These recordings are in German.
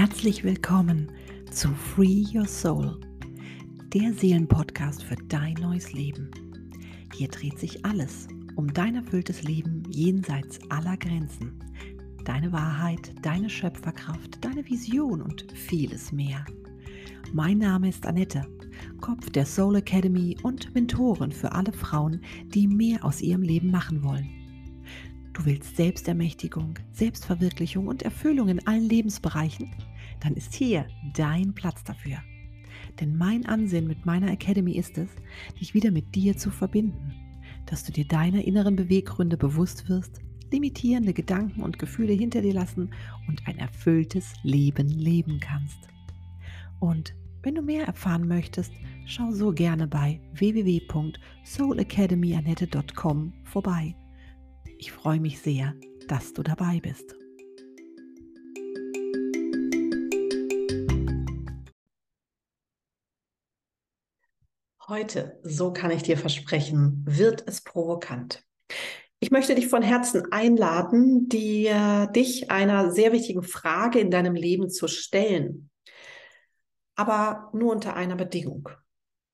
Herzlich willkommen zu Free Your Soul, der Seelenpodcast für dein neues Leben. Hier dreht sich alles um dein erfülltes Leben jenseits aller Grenzen, deine Wahrheit, deine Schöpferkraft, deine Vision und vieles mehr. Mein Name ist Annette, Kopf der Soul Academy und Mentorin für alle Frauen, die mehr aus ihrem Leben machen wollen. Du willst Selbstermächtigung, Selbstverwirklichung und Erfüllung in allen Lebensbereichen? Dann ist hier dein Platz dafür. Denn mein Ansinn mit meiner Academy ist es, dich wieder mit dir zu verbinden, dass du dir deiner inneren Beweggründe bewusst wirst, limitierende Gedanken und Gefühle hinter dir lassen und ein erfülltes Leben leben kannst. Und wenn du mehr erfahren möchtest, schau so gerne bei www.soulacademyanette.com vorbei. Ich freue mich sehr, dass du dabei bist. Heute, so kann ich dir versprechen, wird es provokant. Ich möchte dich von Herzen einladen, dir, dich einer sehr wichtigen Frage in deinem Leben zu stellen. Aber nur unter einer Bedingung.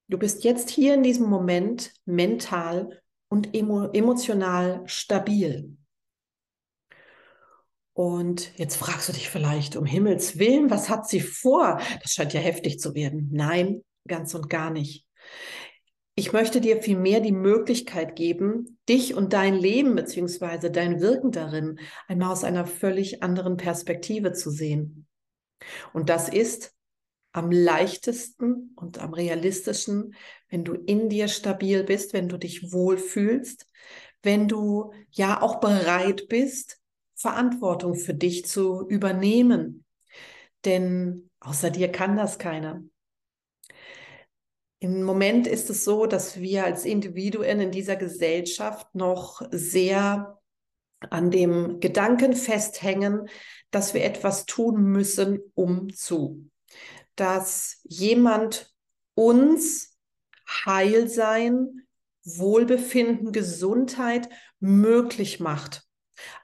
Du bist jetzt hier in diesem Moment mental und emo emotional stabil. Und jetzt fragst du dich vielleicht, um Himmels Willen, was hat sie vor? Das scheint ja heftig zu werden. Nein, ganz und gar nicht. Ich möchte dir vielmehr die Möglichkeit geben, dich und dein Leben bzw. dein Wirken darin einmal aus einer völlig anderen Perspektive zu sehen. Und das ist am leichtesten und am realistischen, wenn du in dir stabil bist, wenn du dich wohlfühlst, wenn du ja auch bereit bist, Verantwortung für dich zu übernehmen. Denn außer dir kann das keiner. Im Moment ist es so, dass wir als Individuen in dieser Gesellschaft noch sehr an dem Gedanken festhängen, dass wir etwas tun müssen, um zu dass jemand uns Heilsein, Wohlbefinden, Gesundheit möglich macht.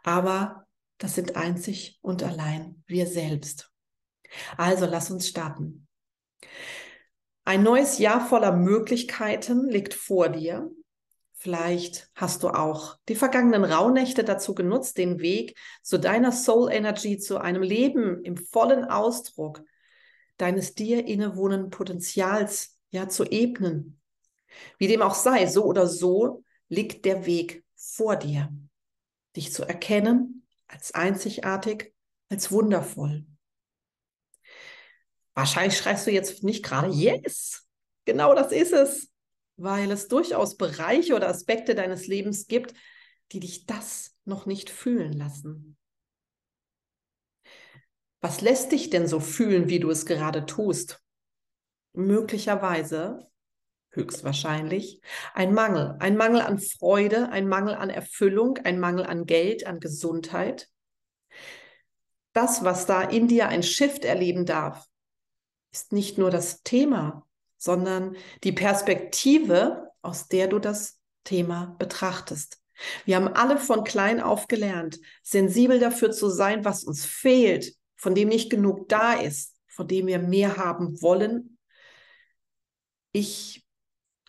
Aber das sind einzig und allein wir selbst. Also lass uns starten. Ein neues Jahr voller Möglichkeiten liegt vor dir. Vielleicht hast du auch die vergangenen Rauhnächte dazu genutzt, den Weg zu deiner Soul Energy, zu einem Leben im vollen Ausdruck deines dir innewohnenden Potenzials ja zu ebnen. Wie dem auch sei, so oder so liegt der Weg vor dir, dich zu erkennen als einzigartig, als wundervoll. Wahrscheinlich schreist du jetzt nicht gerade Yes. Genau das ist es, weil es durchaus Bereiche oder Aspekte deines Lebens gibt, die dich das noch nicht fühlen lassen. Was lässt dich denn so fühlen, wie du es gerade tust? Möglicherweise, höchstwahrscheinlich, ein Mangel. Ein Mangel an Freude, ein Mangel an Erfüllung, ein Mangel an Geld, an Gesundheit. Das, was da in dir ein Shift erleben darf, ist nicht nur das Thema, sondern die Perspektive, aus der du das Thema betrachtest. Wir haben alle von klein auf gelernt, sensibel dafür zu sein, was uns fehlt, von dem nicht genug da ist, von dem wir mehr haben wollen. Ich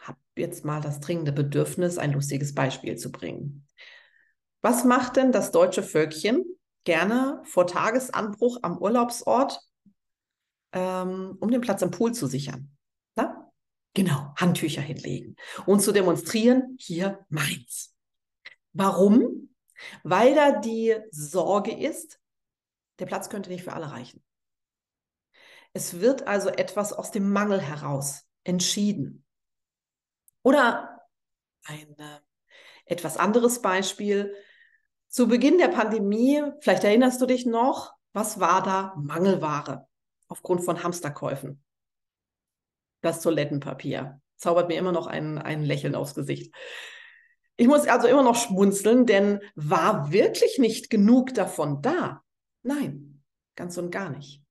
habe jetzt mal das dringende Bedürfnis, ein lustiges Beispiel zu bringen. Was macht denn das deutsche Völkchen gerne vor Tagesanbruch am Urlaubsort, ähm, um den Platz im Pool zu sichern? Na? Genau, Handtücher hinlegen und zu demonstrieren, hier meins. Warum? Weil da die Sorge ist, der Platz könnte nicht für alle reichen. Es wird also etwas aus dem Mangel heraus entschieden. Oder ein äh, etwas anderes Beispiel. Zu Beginn der Pandemie, vielleicht erinnerst du dich noch, was war da Mangelware aufgrund von Hamsterkäufen? Das Toilettenpapier. Zaubert mir immer noch ein, ein Lächeln aufs Gesicht. Ich muss also immer noch schmunzeln, denn war wirklich nicht genug davon da? Nein, ganz und gar nicht.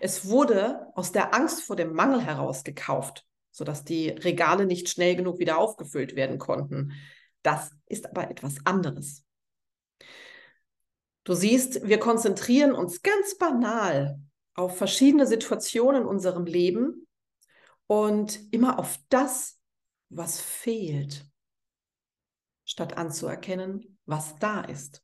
Es wurde aus der Angst vor dem Mangel heraus gekauft, sodass die Regale nicht schnell genug wieder aufgefüllt werden konnten. Das ist aber etwas anderes. Du siehst, wir konzentrieren uns ganz banal auf verschiedene Situationen in unserem Leben und immer auf das, was fehlt, statt anzuerkennen, was da ist.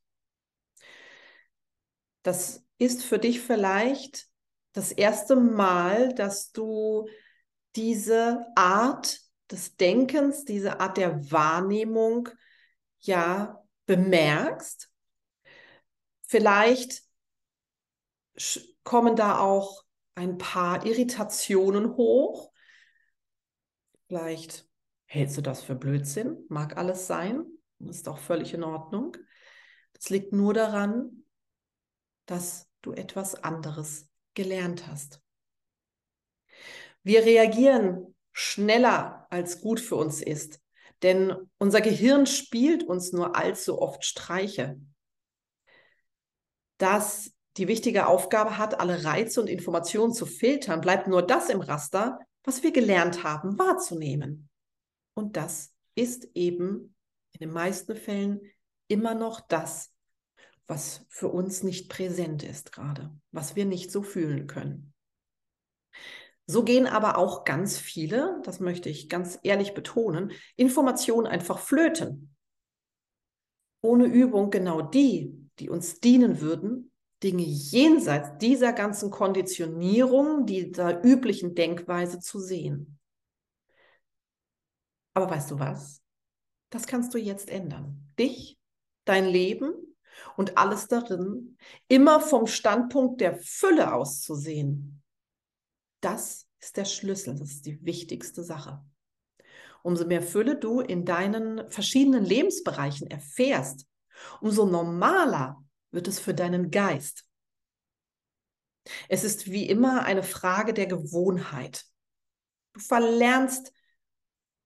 Das ist für dich vielleicht das erste Mal, dass du diese Art des Denkens, diese Art der Wahrnehmung ja bemerkst. Vielleicht kommen da auch ein paar Irritationen hoch. Vielleicht hältst du das für Blödsinn, mag alles sein, ist auch völlig in Ordnung. Das liegt nur daran, dass du etwas anderes gelernt hast. Wir reagieren schneller, als gut für uns ist, denn unser Gehirn spielt uns nur allzu oft Streiche. Das die wichtige Aufgabe hat, alle Reize und Informationen zu filtern, bleibt nur das im Raster, was wir gelernt haben wahrzunehmen. Und das ist eben in den meisten Fällen immer noch das, was für uns nicht präsent ist gerade, was wir nicht so fühlen können. So gehen aber auch ganz viele, das möchte ich ganz ehrlich betonen, Informationen einfach flöten. Ohne Übung genau die, die uns dienen würden, Dinge jenseits dieser ganzen Konditionierung, dieser üblichen Denkweise zu sehen. Aber weißt du was? Das kannst du jetzt ändern. Dich, dein Leben und alles darin immer vom Standpunkt der Fülle aus zu sehen. Das ist der Schlüssel, das ist die wichtigste Sache. Umso mehr Fülle du in deinen verschiedenen Lebensbereichen erfährst, umso normaler wird es für deinen Geist. Es ist wie immer eine Frage der Gewohnheit. Du verlernst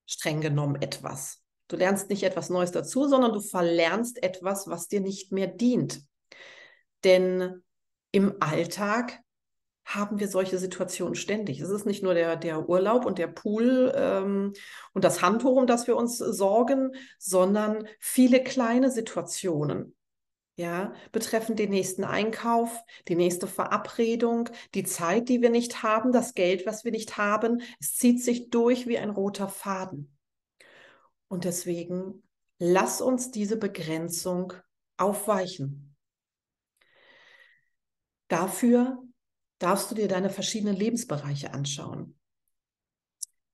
streng genommen etwas. Du lernst nicht etwas Neues dazu, sondern du verlernst etwas, was dir nicht mehr dient. Denn im Alltag haben wir solche Situationen ständig. Es ist nicht nur der, der Urlaub und der Pool ähm, und das Handtuch, um das wir uns sorgen, sondern viele kleine Situationen ja, betreffend den nächsten Einkauf, die nächste Verabredung, die Zeit, die wir nicht haben, das Geld, was wir nicht haben. Es zieht sich durch wie ein roter Faden. Und deswegen lass uns diese Begrenzung aufweichen. Dafür darfst du dir deine verschiedenen Lebensbereiche anschauen.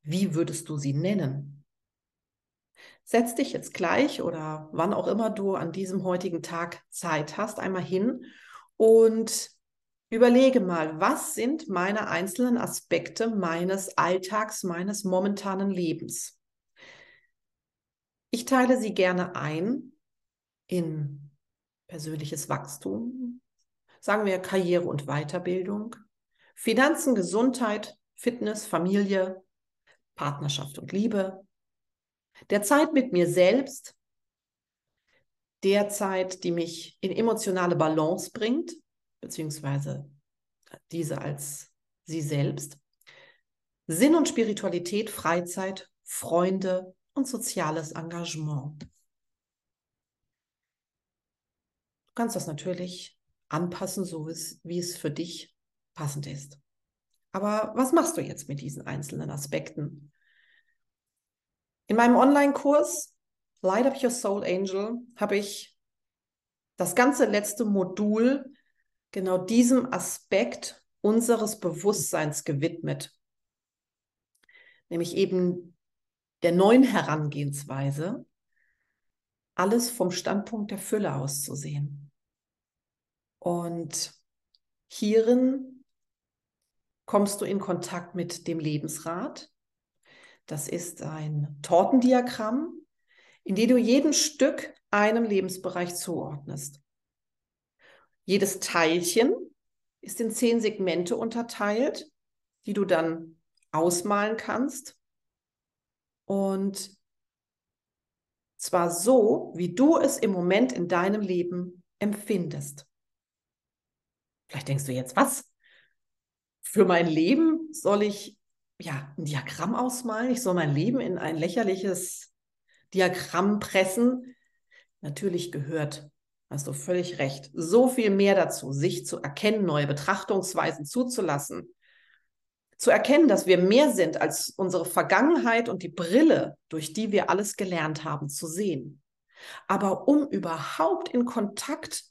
Wie würdest du sie nennen? Setz dich jetzt gleich oder wann auch immer du an diesem heutigen Tag Zeit hast, einmal hin und überlege mal, was sind meine einzelnen Aspekte meines Alltags, meines momentanen Lebens. Ich teile sie gerne ein in persönliches Wachstum, sagen wir Karriere und Weiterbildung, Finanzen, Gesundheit, Fitness, Familie, Partnerschaft und Liebe, der Zeit mit mir selbst, der Zeit, die mich in emotionale Balance bringt, beziehungsweise diese als sie selbst, Sinn und Spiritualität, Freizeit, Freunde und soziales Engagement. Du kannst das natürlich anpassen, so wie es für dich passend ist. Aber was machst du jetzt mit diesen einzelnen Aspekten? In meinem Online-Kurs Light Up Your Soul Angel habe ich das ganze letzte Modul genau diesem Aspekt unseres Bewusstseins gewidmet. Nämlich eben der neuen Herangehensweise, alles vom Standpunkt der Fülle auszusehen. Und hierin kommst du in Kontakt mit dem Lebensrat, das ist ein Tortendiagramm, in dem du jeden Stück einem Lebensbereich zuordnest. Jedes Teilchen ist in zehn Segmente unterteilt, die du dann ausmalen kannst. Und zwar so, wie du es im Moment in deinem Leben empfindest. Vielleicht denkst du jetzt, was? Für mein Leben soll ich ja, ein Diagramm ausmalen. Ich soll mein Leben in ein lächerliches Diagramm pressen. Natürlich gehört Hast du völlig recht. So viel mehr dazu, sich zu erkennen, neue Betrachtungsweisen zuzulassen. Zu erkennen, dass wir mehr sind als unsere Vergangenheit und die Brille, durch die wir alles gelernt haben zu sehen. Aber um überhaupt in Kontakt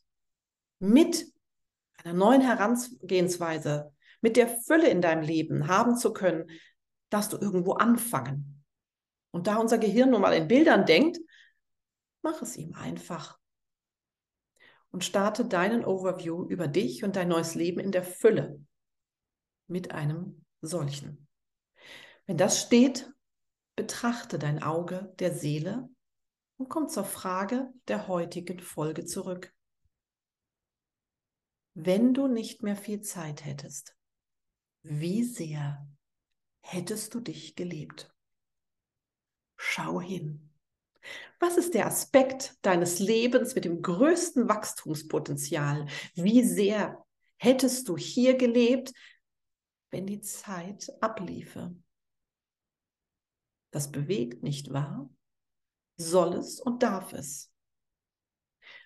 mit einer neuen Herangehensweise, mit der Fülle in deinem Leben haben zu können, darfst du irgendwo anfangen. Und da unser Gehirn nun mal in Bildern denkt, mach es ihm einfach. Und starte deinen Overview über dich und dein neues Leben in der Fülle mit einem solchen. Wenn das steht, betrachte dein Auge der Seele und komm zur Frage der heutigen Folge zurück. Wenn du nicht mehr viel Zeit hättest, wie sehr hättest du dich gelebt? Schau hin. Was ist der Aspekt deines Lebens mit dem größten Wachstumspotenzial? Wie sehr hättest du hier gelebt, wenn die Zeit abliefe? Das bewegt, nicht wahr? Soll es und darf es.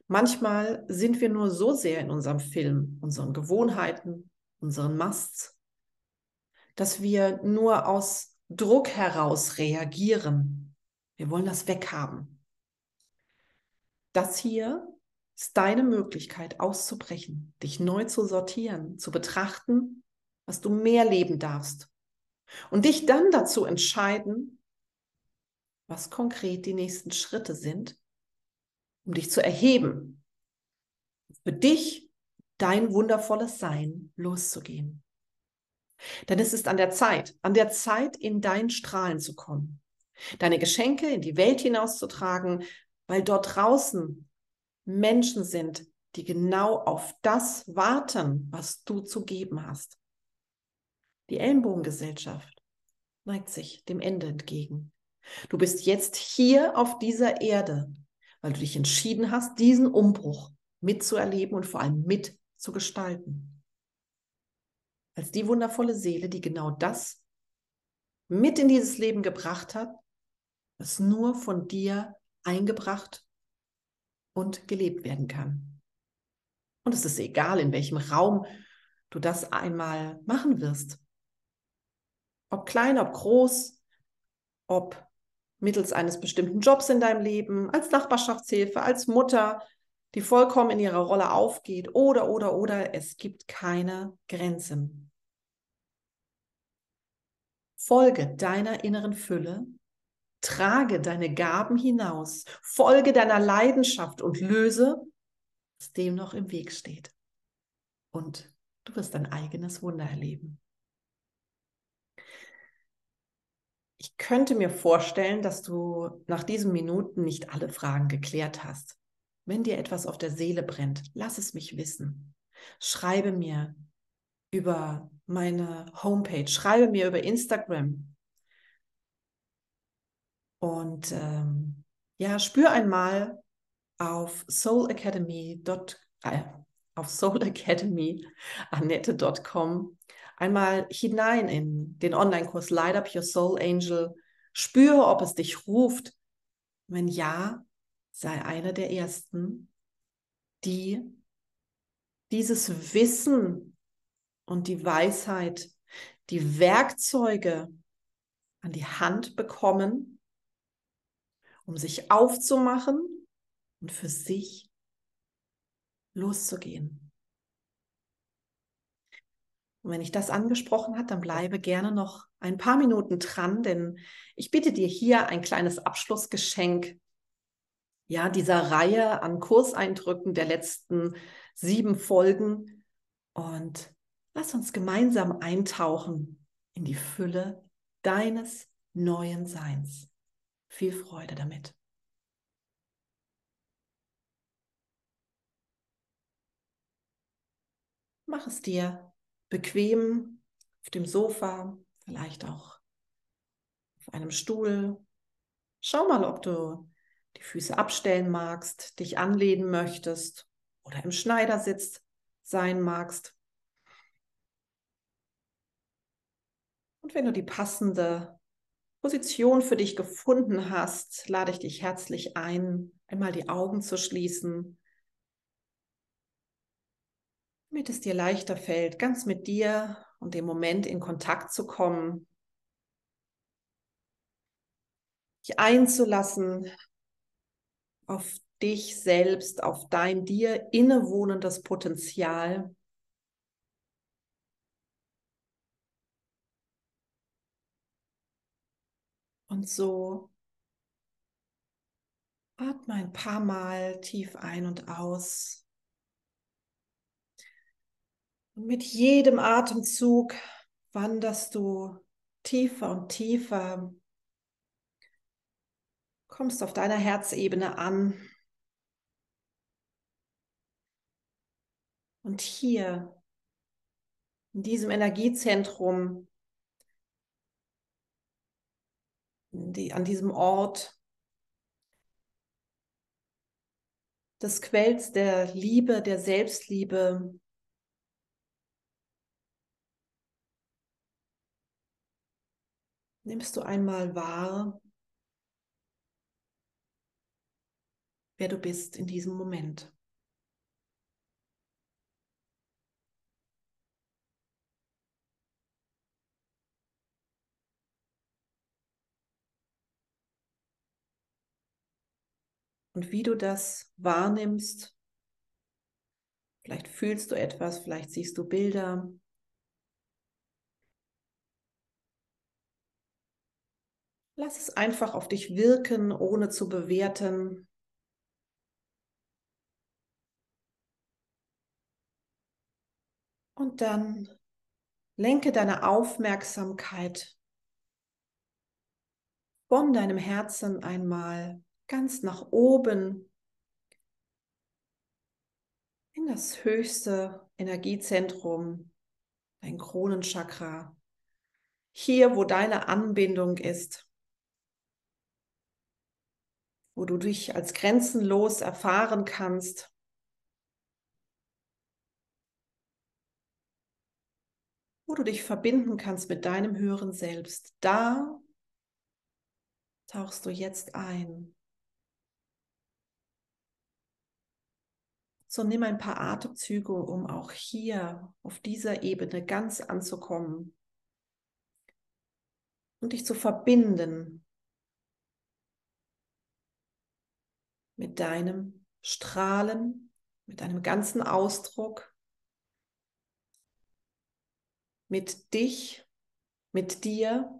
Manchmal sind wir nur so sehr in unserem Film, unseren Gewohnheiten, unseren Musts, dass wir nur aus Druck heraus reagieren. Wir wollen das weghaben. Das hier ist deine Möglichkeit auszubrechen, dich neu zu sortieren, zu betrachten, was du mehr leben darfst und dich dann dazu entscheiden, was konkret die nächsten Schritte sind, um dich zu erheben, für dich dein wundervolles Sein loszugehen. Denn es ist an der Zeit, an der Zeit, in dein Strahlen zu kommen, deine Geschenke in die Welt hinauszutragen, weil dort draußen Menschen sind, die genau auf das warten, was du zu geben hast. Die Ellenbogengesellschaft neigt sich dem Ende entgegen. Du bist jetzt hier auf dieser Erde, weil du dich entschieden hast, diesen Umbruch mitzuerleben und vor allem mitzugestalten. Als die wundervolle Seele, die genau das mit in dieses Leben gebracht hat, was nur von dir eingebracht und gelebt werden kann. Und es ist egal, in welchem Raum du das einmal machen wirst. Ob klein, ob groß, ob mittels eines bestimmten Jobs in deinem Leben, als Nachbarschaftshilfe, als Mutter, die vollkommen in ihrer Rolle aufgeht oder, oder, oder, es gibt keine Grenzen. Folge deiner inneren Fülle, trage deine Gaben hinaus, folge deiner Leidenschaft und löse, was dem noch im Weg steht. Und du wirst dein eigenes Wunder erleben. Ich könnte mir vorstellen, dass du nach diesen Minuten nicht alle Fragen geklärt hast. Wenn dir etwas auf der Seele brennt, lass es mich wissen. Schreibe mir über meine Homepage, schreibe mir über Instagram. Und ähm, ja, spür einmal auf soulacademy. Äh, auf soulacademy.annette.com einmal hinein in den Online-Kurs Light Up Your Soul Angel. Spüre, ob es dich ruft. Wenn ja, sei einer der Ersten, die dieses Wissen und die Weisheit, die Werkzeuge an die Hand bekommen, um sich aufzumachen und für sich loszugehen. Und wenn ich das angesprochen hat, dann bleibe gerne noch ein paar Minuten dran, denn ich biete dir hier ein kleines Abschlussgeschenk ja, dieser Reihe an Kurseindrücken der letzten sieben Folgen. Und lass uns gemeinsam eintauchen in die Fülle deines neuen Seins. Viel Freude damit. Mach es dir bequem auf dem Sofa, vielleicht auch auf einem Stuhl. Schau mal, ob du die Füße abstellen magst, dich anlehnen möchtest oder im Schneidersitz sein magst. Und wenn du die passende Position für dich gefunden hast, lade ich dich herzlich ein, einmal die Augen zu schließen damit es dir leichter fällt, ganz mit dir und dem Moment in Kontakt zu kommen, dich einzulassen auf dich selbst, auf dein dir innewohnendes Potenzial. Und so atme ein paar Mal tief ein und aus. Und mit jedem Atemzug wanderst du tiefer und tiefer, kommst auf deiner Herzebene an. Und hier, in diesem Energiezentrum, die, an diesem Ort des Quells der Liebe, der Selbstliebe, nimmst du einmal wahr, wer du bist in diesem Moment. Und wie du das wahrnimmst, vielleicht fühlst du etwas, vielleicht siehst du Bilder. Lass es einfach auf dich wirken, ohne zu bewerten. Und dann lenke deine Aufmerksamkeit von deinem Herzen einmal ganz nach oben in das höchste Energiezentrum, dein Kronenchakra, hier, wo deine Anbindung ist, wo du dich als grenzenlos erfahren kannst. wo du dich verbinden kannst mit deinem höheren Selbst. Da tauchst du jetzt ein. So nimm ein paar Atemzüge, um auch hier auf dieser Ebene ganz anzukommen und dich zu verbinden mit deinem Strahlen, mit deinem ganzen Ausdruck, mit dich, mit dir,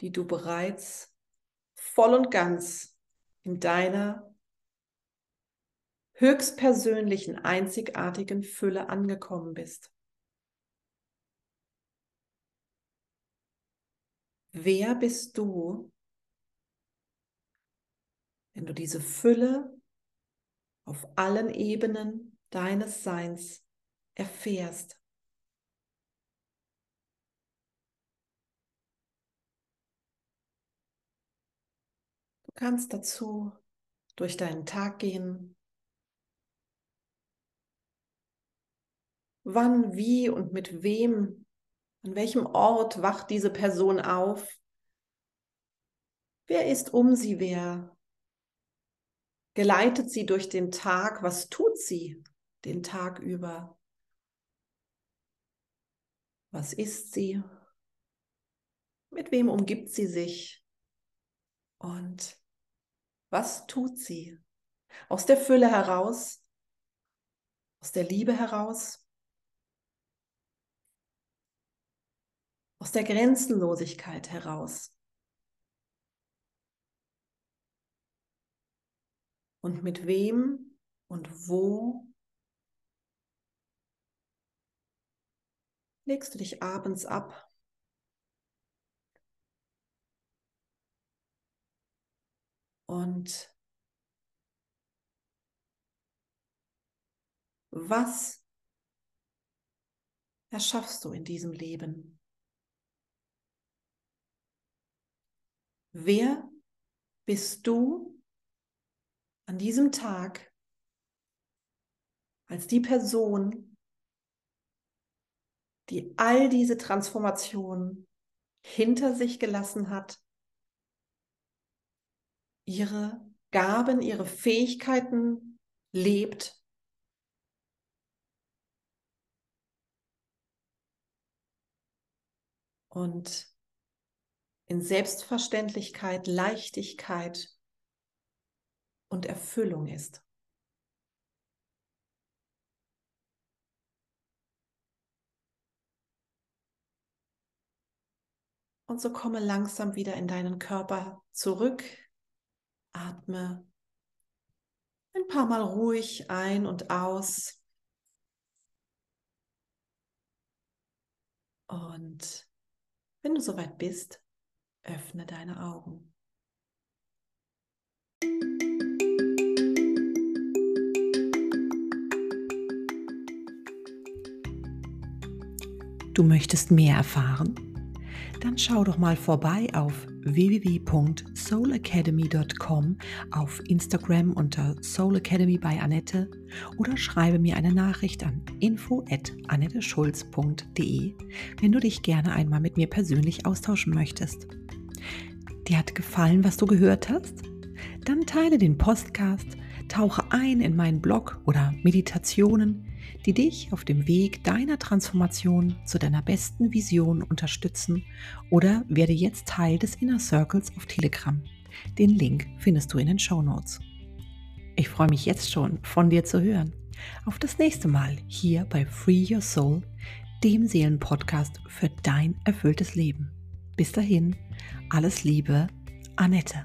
die du bereits voll und ganz in deiner höchstpersönlichen, einzigartigen Fülle angekommen bist. Wer bist du, wenn du diese Fülle auf allen Ebenen deines Seins erfährst? Du kannst dazu durch deinen Tag gehen, wann, wie und mit wem, an welchem Ort wacht diese Person auf? Wer ist um sie wer? Geleitet sie durch den Tag? Was tut sie den Tag über? Was ist sie? Mit wem umgibt sie sich? Und was tut sie? Aus der Fülle heraus? Aus der Liebe heraus? Aus der Grenzenlosigkeit heraus. Und mit wem und wo legst du dich abends ab? Und was erschaffst du in diesem Leben? Wer bist du an diesem Tag als die Person, die all diese Transformationen hinter sich gelassen hat, ihre Gaben, ihre Fähigkeiten lebt. Und in Selbstverständlichkeit, Leichtigkeit und Erfüllung ist. Und so komme langsam wieder in deinen Körper zurück. Atme ein paar Mal ruhig ein und aus. Und wenn du soweit bist, öffne deine Augen. Du möchtest mehr erfahren? Dann schau doch mal vorbei auf www.soulacademy.com, auf Instagram unter Soul Academy bei Annette oder schreibe mir eine Nachricht an info@annetteschulz.de, wenn du dich gerne einmal mit mir persönlich austauschen möchtest. Dir hat gefallen, was du gehört hast? Dann teile den Podcast, tauche ein in meinen Blog oder Meditationen die dich auf dem Weg deiner Transformation zu deiner besten Vision unterstützen oder werde jetzt Teil des Inner Circles auf Telegram. Den Link findest du in den Show Notes. Ich freue mich jetzt schon, von dir zu hören. Auf das nächste Mal hier bei Free Your Soul, dem Seelenpodcast für dein erfülltes Leben. Bis dahin, alles Liebe, Annette.